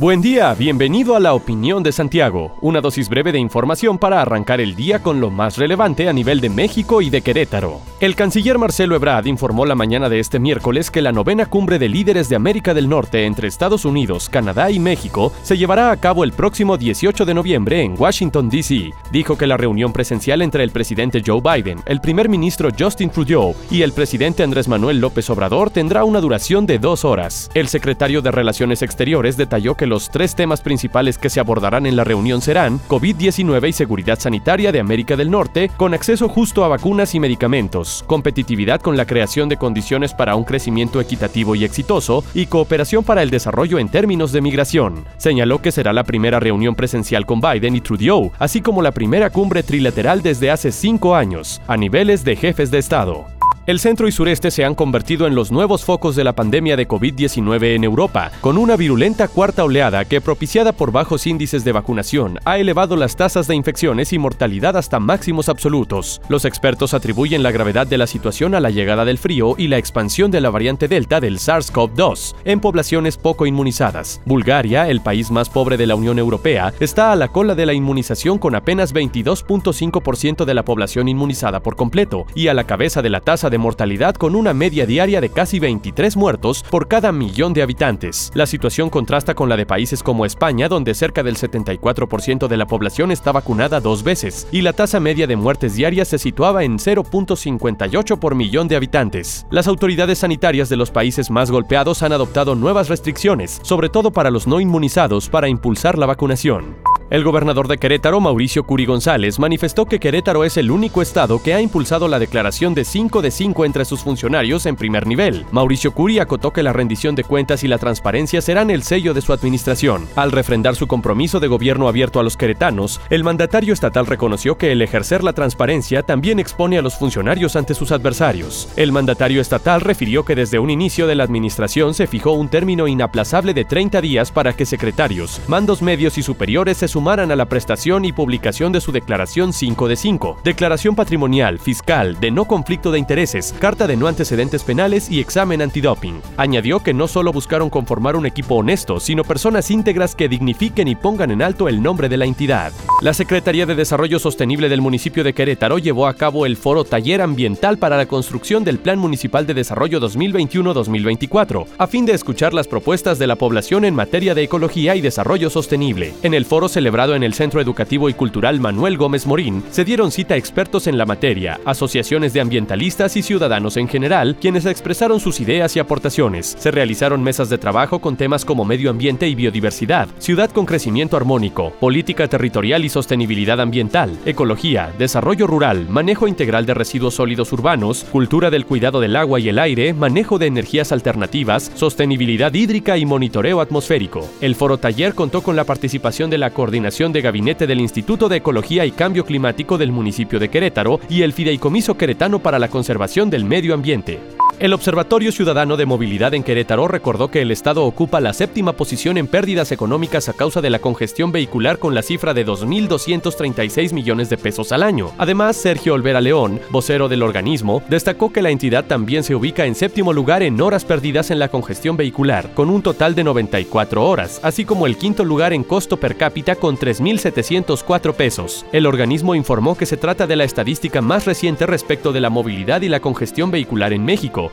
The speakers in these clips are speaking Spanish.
Buen día, bienvenido a la opinión de Santiago, una dosis breve de información para arrancar el día con lo más relevante a nivel de México y de Querétaro. El canciller Marcelo Ebrard informó la mañana de este miércoles que la novena cumbre de líderes de América del Norte entre Estados Unidos, Canadá y México se llevará a cabo el próximo 18 de noviembre en Washington, D.C. Dijo que la reunión presencial entre el presidente Joe Biden, el primer ministro Justin Trudeau y el presidente Andrés Manuel López Obrador tendrá una duración de dos horas. El secretario de Relaciones Exteriores detalló que los tres temas principales que se abordarán en la reunión serán COVID-19 y seguridad sanitaria de América del Norte, con acceso justo a vacunas y medicamentos, competitividad con la creación de condiciones para un crecimiento equitativo y exitoso, y cooperación para el desarrollo en términos de migración. Señaló que será la primera reunión presencial con Biden y Trudeau, así como la primera cumbre trilateral desde hace cinco años, a niveles de jefes de Estado. El centro y sureste se han convertido en los nuevos focos de la pandemia de COVID-19 en Europa, con una virulenta cuarta oleada que, propiciada por bajos índices de vacunación, ha elevado las tasas de infecciones y mortalidad hasta máximos absolutos. Los expertos atribuyen la gravedad de la situación a la llegada del frío y la expansión de la variante Delta del SARS-CoV-2 en poblaciones poco inmunizadas. Bulgaria, el país más pobre de la Unión Europea, está a la cola de la inmunización con apenas 22.5% de la población inmunizada por completo y a la cabeza de la tasa de mortalidad con una media diaria de casi 23 muertos por cada millón de habitantes. La situación contrasta con la de países como España, donde cerca del 74% de la población está vacunada dos veces, y la tasa media de muertes diarias se situaba en 0.58 por millón de habitantes. Las autoridades sanitarias de los países más golpeados han adoptado nuevas restricciones, sobre todo para los no inmunizados, para impulsar la vacunación. El gobernador de Querétaro, Mauricio Curi González, manifestó que Querétaro es el único estado que ha impulsado la declaración de 5 de 5 entre sus funcionarios en primer nivel. Mauricio Curi acotó que la rendición de cuentas y la transparencia serán el sello de su administración. Al refrendar su compromiso de gobierno abierto a los queretanos, el mandatario estatal reconoció que el ejercer la transparencia también expone a los funcionarios ante sus adversarios. El mandatario estatal refirió que desde un inicio de la administración se fijó un término inaplazable de 30 días para que secretarios, mandos medios y superiores se sumaran a la prestación y publicación de su declaración 5 de 5, declaración patrimonial, fiscal, de no conflicto de intereses, carta de no antecedentes penales y examen antidoping. Añadió que no solo buscaron conformar un equipo honesto, sino personas íntegras que dignifiquen y pongan en alto el nombre de la entidad. La Secretaría de Desarrollo Sostenible del municipio de Querétaro llevó a cabo el foro Taller Ambiental para la construcción del Plan Municipal de Desarrollo 2021-2024, a fin de escuchar las propuestas de la población en materia de ecología y desarrollo sostenible. En el foro se celebrado en el Centro Educativo y Cultural Manuel Gómez Morín, se dieron cita expertos en la materia, asociaciones de ambientalistas y ciudadanos en general, quienes expresaron sus ideas y aportaciones. Se realizaron mesas de trabajo con temas como medio ambiente y biodiversidad, ciudad con crecimiento armónico, política territorial y sostenibilidad ambiental, ecología, desarrollo rural, manejo integral de residuos sólidos urbanos, cultura del cuidado del agua y el aire, manejo de energías alternativas, sostenibilidad hídrica y monitoreo atmosférico. El foro taller contó con la participación de la coordinación de Gabinete del Instituto de Ecología y Cambio Climático del municipio de Querétaro y el Fideicomiso Queretano para la Conservación del Medio Ambiente. El Observatorio Ciudadano de Movilidad en Querétaro recordó que el Estado ocupa la séptima posición en pérdidas económicas a causa de la congestión vehicular con la cifra de 2.236 millones de pesos al año. Además, Sergio Olvera León, vocero del organismo, destacó que la entidad también se ubica en séptimo lugar en horas perdidas en la congestión vehicular, con un total de 94 horas, así como el quinto lugar en costo per cápita con 3.704 pesos. El organismo informó que se trata de la estadística más reciente respecto de la movilidad y la congestión vehicular en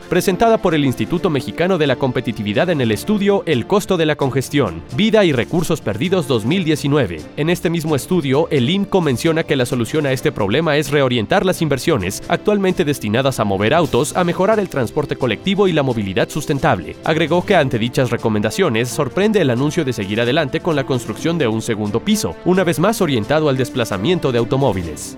Presentada por el Instituto Mexicano de la Competitividad en el estudio El costo de la congestión, vida y recursos perdidos 2019. En este mismo estudio, el IMCO menciona que la solución a este problema es reorientar las inversiones actualmente destinadas a mover autos a mejorar el transporte colectivo y la movilidad sustentable. Agregó que ante dichas recomendaciones sorprende el anuncio de seguir adelante con la construcción de un segundo piso, una vez más orientado al desplazamiento de automóviles.